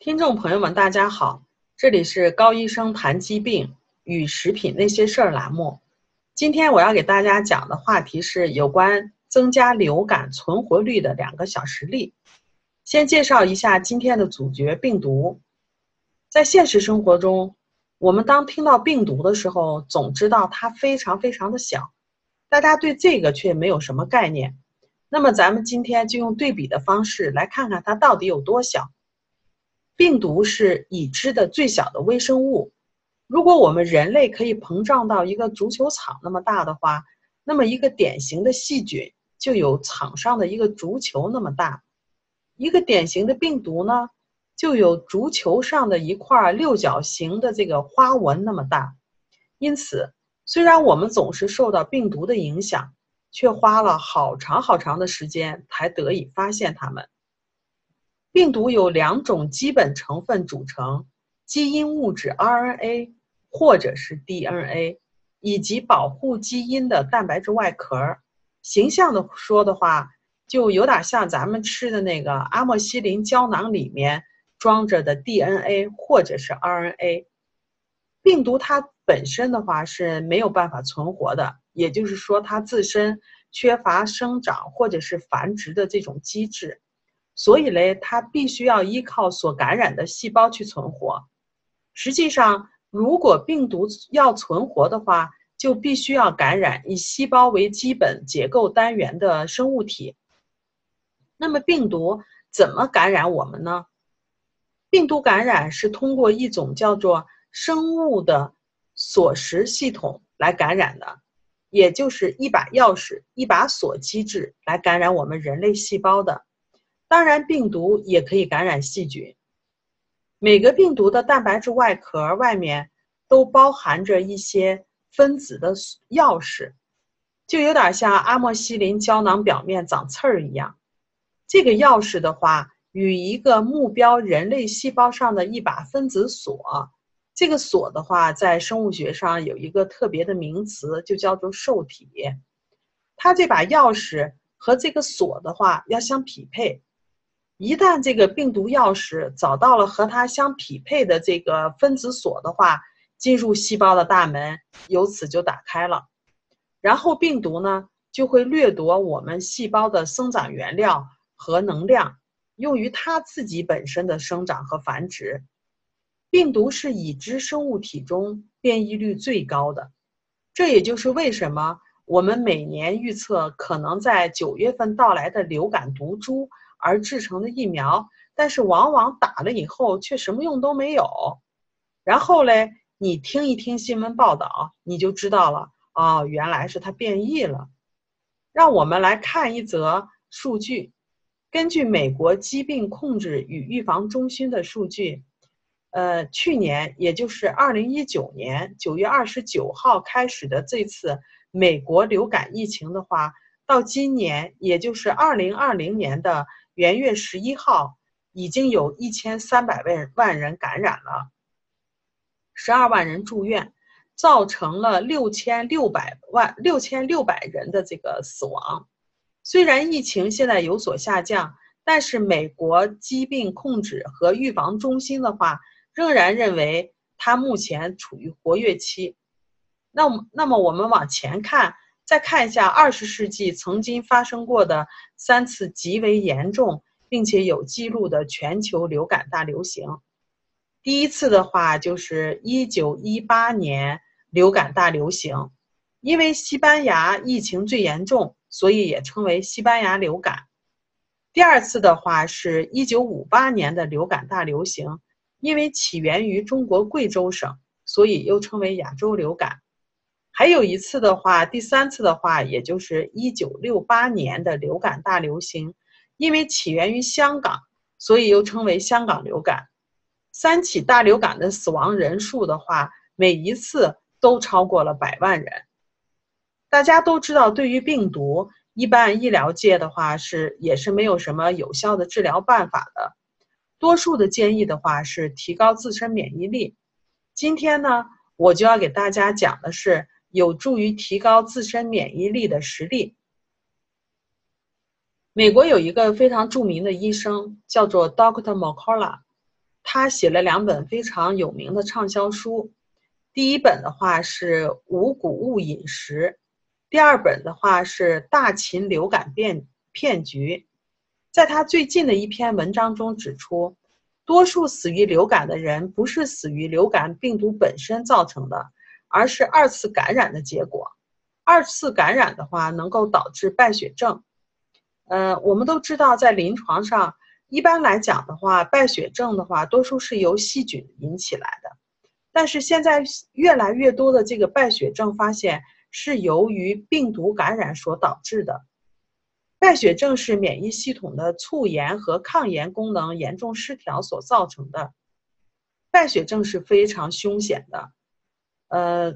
听众朋友们，大家好，这里是高医生谈疾病与食品那些事儿栏目。今天我要给大家讲的话题是有关增加流感存活率的两个小实例。先介绍一下今天的主角——病毒。在现实生活中，我们当听到病毒的时候，总知道它非常非常的小，大家对这个却没有什么概念。那么，咱们今天就用对比的方式来看看它到底有多小。病毒是已知的最小的微生物。如果我们人类可以膨胀到一个足球场那么大的话，那么一个典型的细菌就有场上的一个足球那么大。一个典型的病毒呢，就有足球上的一块六角形的这个花纹那么大。因此，虽然我们总是受到病毒的影响，却花了好长好长的时间才得以发现它们。病毒由两种基本成分组成：基因物质 RNA 或者是 DNA，以及保护基因的蛋白质外壳。形象的说的话，就有点像咱们吃的那个阿莫西林胶囊里面装着的 DNA 或者是 RNA。病毒它本身的话是没有办法存活的，也就是说它自身缺乏生长或者是繁殖的这种机制。所以嘞，它必须要依靠所感染的细胞去存活。实际上，如果病毒要存活的话，就必须要感染以细胞为基本结构单元的生物体。那么，病毒怎么感染我们呢？病毒感染是通过一种叫做生物的锁匙系统来感染的，也就是一把钥匙、一把锁机制来感染我们人类细胞的。当然，病毒也可以感染细菌。每个病毒的蛋白质外壳外面都包含着一些分子的钥匙，就有点像阿莫西林胶囊表面长刺儿一样。这个钥匙的话，与一个目标人类细胞上的一把分子锁，这个锁的话，在生物学上有一个特别的名词，就叫做受体。它这把钥匙和这个锁的话要相匹配。一旦这个病毒钥匙找到了和它相匹配的这个分子锁的话，进入细胞的大门由此就打开了，然后病毒呢就会掠夺我们细胞的生长原料和能量，用于它自己本身的生长和繁殖。病毒是已知生物体中变异率最高的，这也就是为什么我们每年预测可能在九月份到来的流感毒株。而制成的疫苗，但是往往打了以后却什么用都没有。然后嘞，你听一听新闻报道，你就知道了哦，原来是它变异了。让我们来看一则数据，根据美国疾病控制与预防中心的数据，呃，去年也就是二零一九年九月二十九号开始的这次美国流感疫情的话，到今年也就是二零二零年的。元月十一号，已经有一千三百万万人感染了，十二万人住院，造成了六千六百万六千六百人的这个死亡。虽然疫情现在有所下降，但是美国疾病控制和预防中心的话，仍然认为它目前处于活跃期。那么，那么我们往前看。再看一下二十世纪曾经发生过的三次极为严重并且有记录的全球流感大流行。第一次的话就是一九一八年流感大流行，因为西班牙疫情最严重，所以也称为西班牙流感。第二次的话是一九五八年的流感大流行，因为起源于中国贵州省，所以又称为亚洲流感。还有一次的话，第三次的话，也就是一九六八年的流感大流行，因为起源于香港，所以又称为香港流感。三起大流感的死亡人数的话，每一次都超过了百万人。大家都知道，对于病毒，一般医疗界的话是也是没有什么有效的治疗办法的。多数的建议的话是提高自身免疫力。今天呢，我就要给大家讲的是。有助于提高自身免疫力的实力。美国有一个非常著名的医生，叫做 Doctor m o c c o l a 他写了两本非常有名的畅销书。第一本的话是《无谷物饮食》，第二本的话是《大禽流感变骗局》。在他最近的一篇文章中指出，多数死于流感的人不是死于流感病毒本身造成的，而是二次感染的结果。二次感染的话，能够导致败血症。呃，我们都知道，在临床上，一般来讲的话，败血症的话，多数是由细菌引起来的。但是现在越来越多的这个败血症发现是由于病毒感染所导致的。败血症是免疫系统的促炎和抗炎功能严重失调所造成的。败血症是非常凶险的，呃，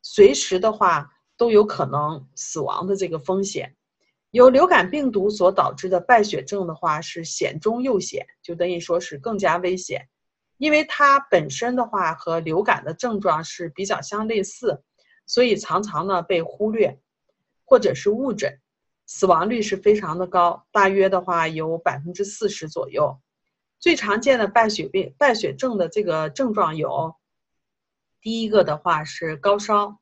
随时的话都有可能死亡的这个风险。由流感病毒所导致的败血症的话是险中又险，就等于说是更加危险。因为它本身的话和流感的症状是比较相类似，所以常常呢被忽略，或者是误诊，死亡率是非常的高，大约的话有百分之四十左右。最常见的败血病、败血症的这个症状有，第一个的话是高烧，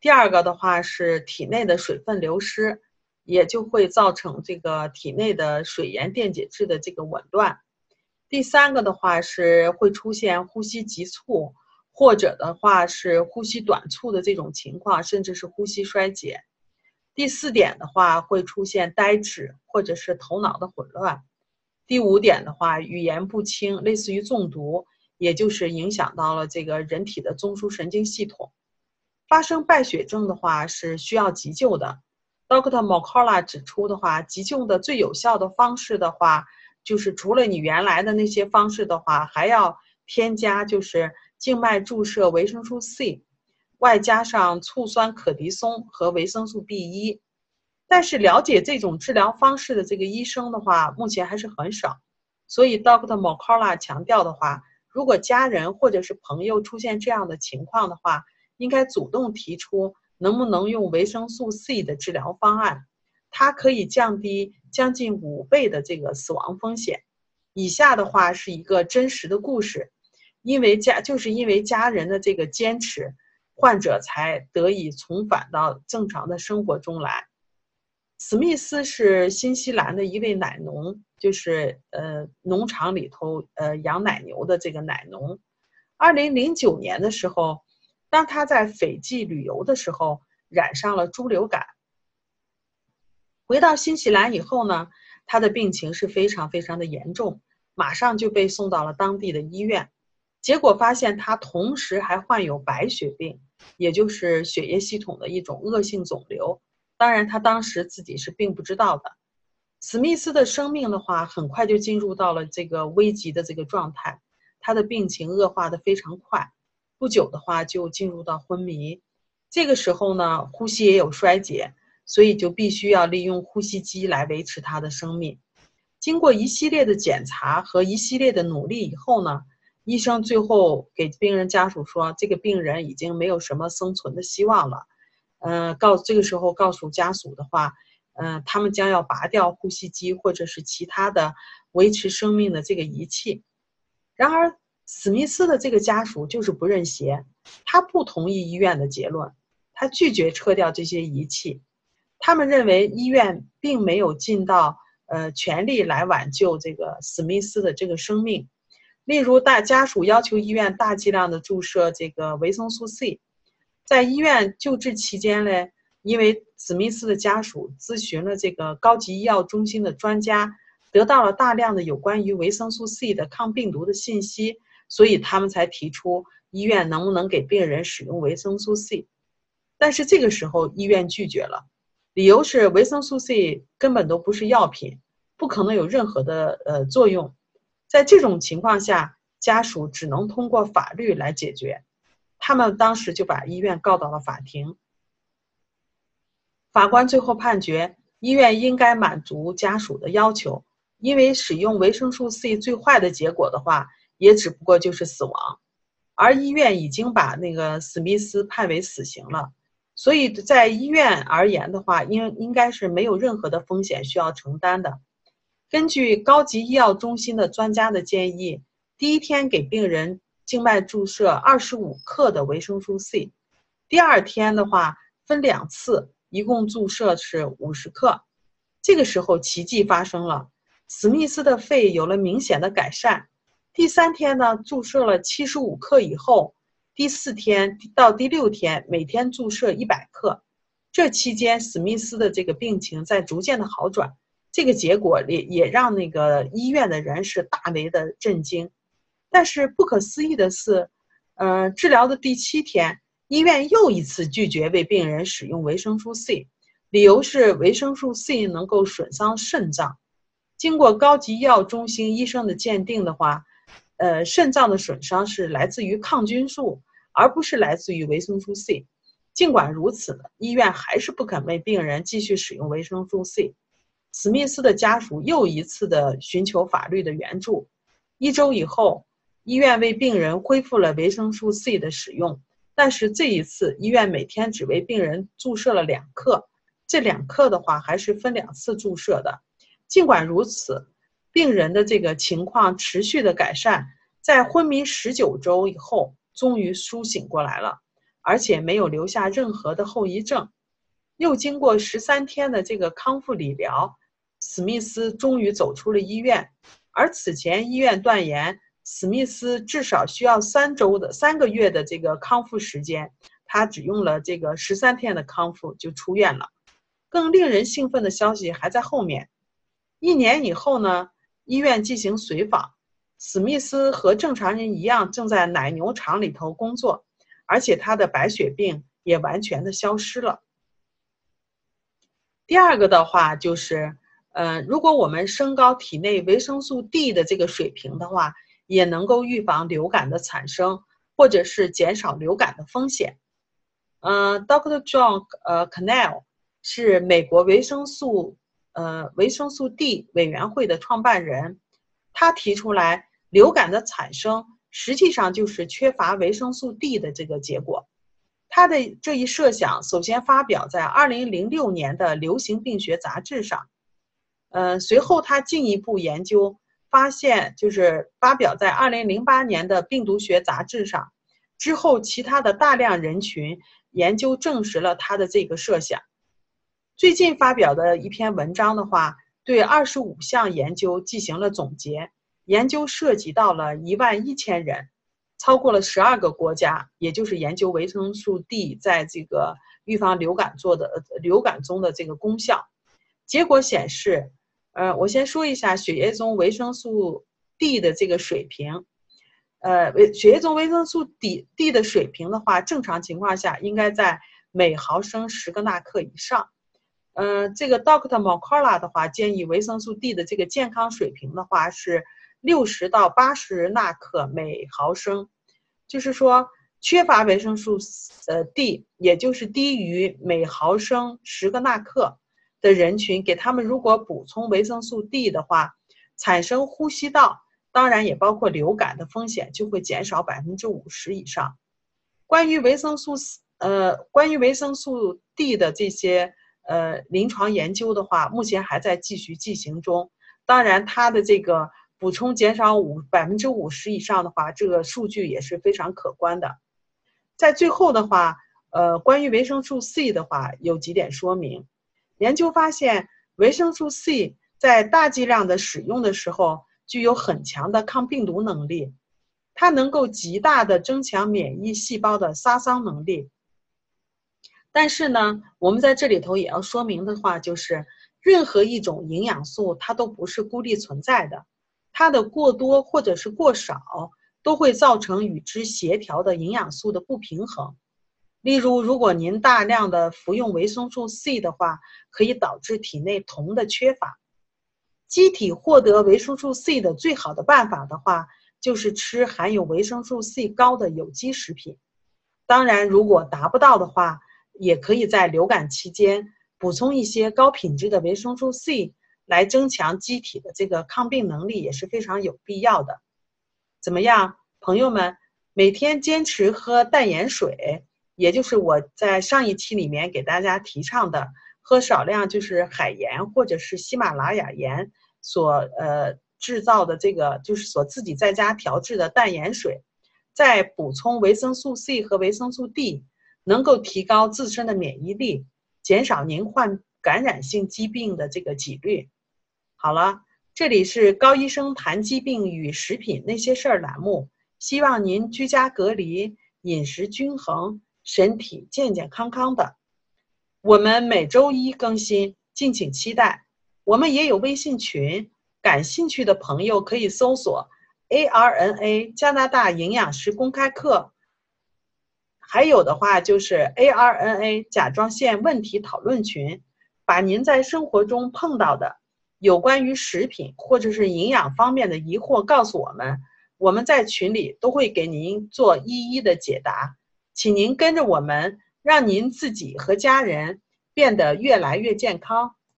第二个的话是体内的水分流失，也就会造成这个体内的水盐电解质的这个紊乱。第三个的话是会出现呼吸急促，或者的话是呼吸短促的这种情况，甚至是呼吸衰竭。第四点的话会出现呆滞或者是头脑的混乱。第五点的话语言不清，类似于中毒，也就是影响到了这个人体的中枢神经系统。发生败血症的话是需要急救的。Doctor Mokola 指出的话，急救的最有效的方式的话。就是除了你原来的那些方式的话，还要添加就是静脉注射维生素 C，外加上醋酸可的松和维生素 B 一。但是了解这种治疗方式的这个医生的话，目前还是很少。所以 Doctor Mokola 强调的话，如果家人或者是朋友出现这样的情况的话，应该主动提出能不能用维生素 C 的治疗方案。它可以降低将近五倍的这个死亡风险。以下的话是一个真实的故事，因为家就是因为家人的这个坚持，患者才得以重返到正常的生活中来。史密斯是新西兰的一位奶农，就是呃农场里头呃养奶牛的这个奶农。二零零九年的时候，当他在斐济旅游的时候，染上了猪流感。回到新西兰以后呢，他的病情是非常非常的严重，马上就被送到了当地的医院，结果发现他同时还患有白血病，也就是血液系统的一种恶性肿瘤。当然，他当时自己是并不知道的。史密斯的生命的话，很快就进入到了这个危急的这个状态，他的病情恶化的非常快，不久的话就进入到昏迷，这个时候呢，呼吸也有衰竭。所以就必须要利用呼吸机来维持他的生命。经过一系列的检查和一系列的努力以后呢，医生最后给病人家属说，这个病人已经没有什么生存的希望了。嗯，告这个时候告诉家属的话，嗯，他们将要拔掉呼吸机或者是其他的维持生命的这个仪器。然而，史密斯的这个家属就是不认邪，他不同意医院的结论，他拒绝撤掉这些仪器。他们认为医院并没有尽到呃全力来挽救这个史密斯的这个生命，例如大家属要求医院大剂量的注射这个维生素 C，在医院救治期间呢，因为史密斯的家属咨询了这个高级医药中心的专家，得到了大量的有关于维生素 C 的抗病毒的信息，所以他们才提出医院能不能给病人使用维生素 C，但是这个时候医院拒绝了。理由是维生素 C 根本都不是药品，不可能有任何的呃作用。在这种情况下，家属只能通过法律来解决。他们当时就把医院告到了法庭。法官最后判决，医院应该满足家属的要求，因为使用维生素 C 最坏的结果的话，也只不过就是死亡。而医院已经把那个史密斯判为死刑了。所以在医院而言的话，应应该是没有任何的风险需要承担的。根据高级医药中心的专家的建议，第一天给病人静脉注射二十五克的维生素 C，第二天的话分两次，一共注射是五十克。这个时候奇迹发生了，史密斯的肺有了明显的改善。第三天呢，注射了七十五克以后，第四天到第六天每天注射一百克。这期间，史密斯的这个病情在逐渐的好转。这个结果也也让那个医院的人士大为的震惊。但是不可思议的是，呃，治疗的第七天，医院又一次拒绝为病人使用维生素 C，理由是维生素 C 能够损伤肾脏。经过高级医药中心医生的鉴定的话，呃，肾脏的损伤是来自于抗菌素，而不是来自于维生素 C。尽管如此，医院还是不肯为病人继续使用维生素 C。史密斯的家属又一次的寻求法律的援助。一周以后，医院为病人恢复了维生素 C 的使用，但是这一次，医院每天只为病人注射了两克。这两克的话，还是分两次注射的。尽管如此。病人的这个情况持续的改善，在昏迷十九周以后，终于苏醒过来了，而且没有留下任何的后遗症。又经过十三天的这个康复理疗，史密斯终于走出了医院。而此前医院断言，史密斯至少需要三周的三个月的这个康复时间，他只用了这个十三天的康复就出院了。更令人兴奋的消息还在后面，一年以后呢？医院进行随访，史密斯和正常人一样，正在奶牛场里头工作，而且他的白血病也完全的消失了。第二个的话就是，呃，如果我们升高体内维生素 D 的这个水平的话，也能够预防流感的产生，或者是减少流感的风险。嗯，Dr. John 呃，Canel 是美国维生素。呃，维生素 D 委员会的创办人，他提出来，流感的产生实际上就是缺乏维生素 D 的这个结果。他的这一设想首先发表在2006年的流行病学杂志上，呃，随后他进一步研究发现，就是发表在2008年的病毒学杂志上。之后，其他的大量人群研究证实了他的这个设想。最近发表的一篇文章的话，对二十五项研究进行了总结。研究涉及到了一万一千人，超过了十二个国家，也就是研究维生素 D 在这个预防流感做的流感中的这个功效。结果显示，呃，我先说一下血液中维生素 D 的这个水平。呃，维血液中维生素 D D 的水平的话，正常情况下应该在每毫升十个纳克以上。嗯，这个 Doctor m c c a l l a 的话建议维生素 D 的这个健康水平的话是六十到八十纳克每毫升，就是说缺乏维生素呃 D，也就是低于每毫升十个纳克的人群，给他们如果补充维生素 D 的话，产生呼吸道，当然也包括流感的风险就会减少百分之五十以上。关于维生素呃，关于维生素 D 的这些。呃，临床研究的话，目前还在继续进行中。当然，它的这个补充减少五百分之五十以上的话，这个数据也是非常可观的。在最后的话，呃，关于维生素 C 的话，有几点说明。研究发现，维生素 C 在大剂量的使用的时候，具有很强的抗病毒能力，它能够极大的增强免疫细胞的杀伤能力。但是呢，我们在这里头也要说明的话，就是任何一种营养素它都不是孤立存在的，它的过多或者是过少都会造成与之协调的营养素的不平衡。例如，如果您大量的服用维生素 C 的话，可以导致体内铜的缺乏。机体获得维生素 C 的最好的办法的话，就是吃含有维生素 C 高的有机食品。当然，如果达不到的话，也可以在流感期间补充一些高品质的维生素 C，来增强机体的这个抗病能力，也是非常有必要的。怎么样，朋友们？每天坚持喝淡盐水，也就是我在上一期里面给大家提倡的，喝少量就是海盐或者是喜马拉雅盐所呃制造的这个就是所自己在家调制的淡盐水，再补充维生素 C 和维生素 D，能够提高自身的免疫力，减少您患感染性疾病的这个几率。好了，这里是高医生谈疾病与食品那些事儿栏目，希望您居家隔离，饮食均衡，身体健健康康的。我们每周一更新，敬请期待。我们也有微信群，感兴趣的朋友可以搜索 “ARNA 加拿大营养师公开课”。还有的话就是 “ARNA 甲状腺问题讨论群”，把您在生活中碰到的有关于食品或者是营养方面的疑惑告诉我们，我们在群里都会给您做一一的解答。请您跟着我们。让您自己和家人变得越来越健康。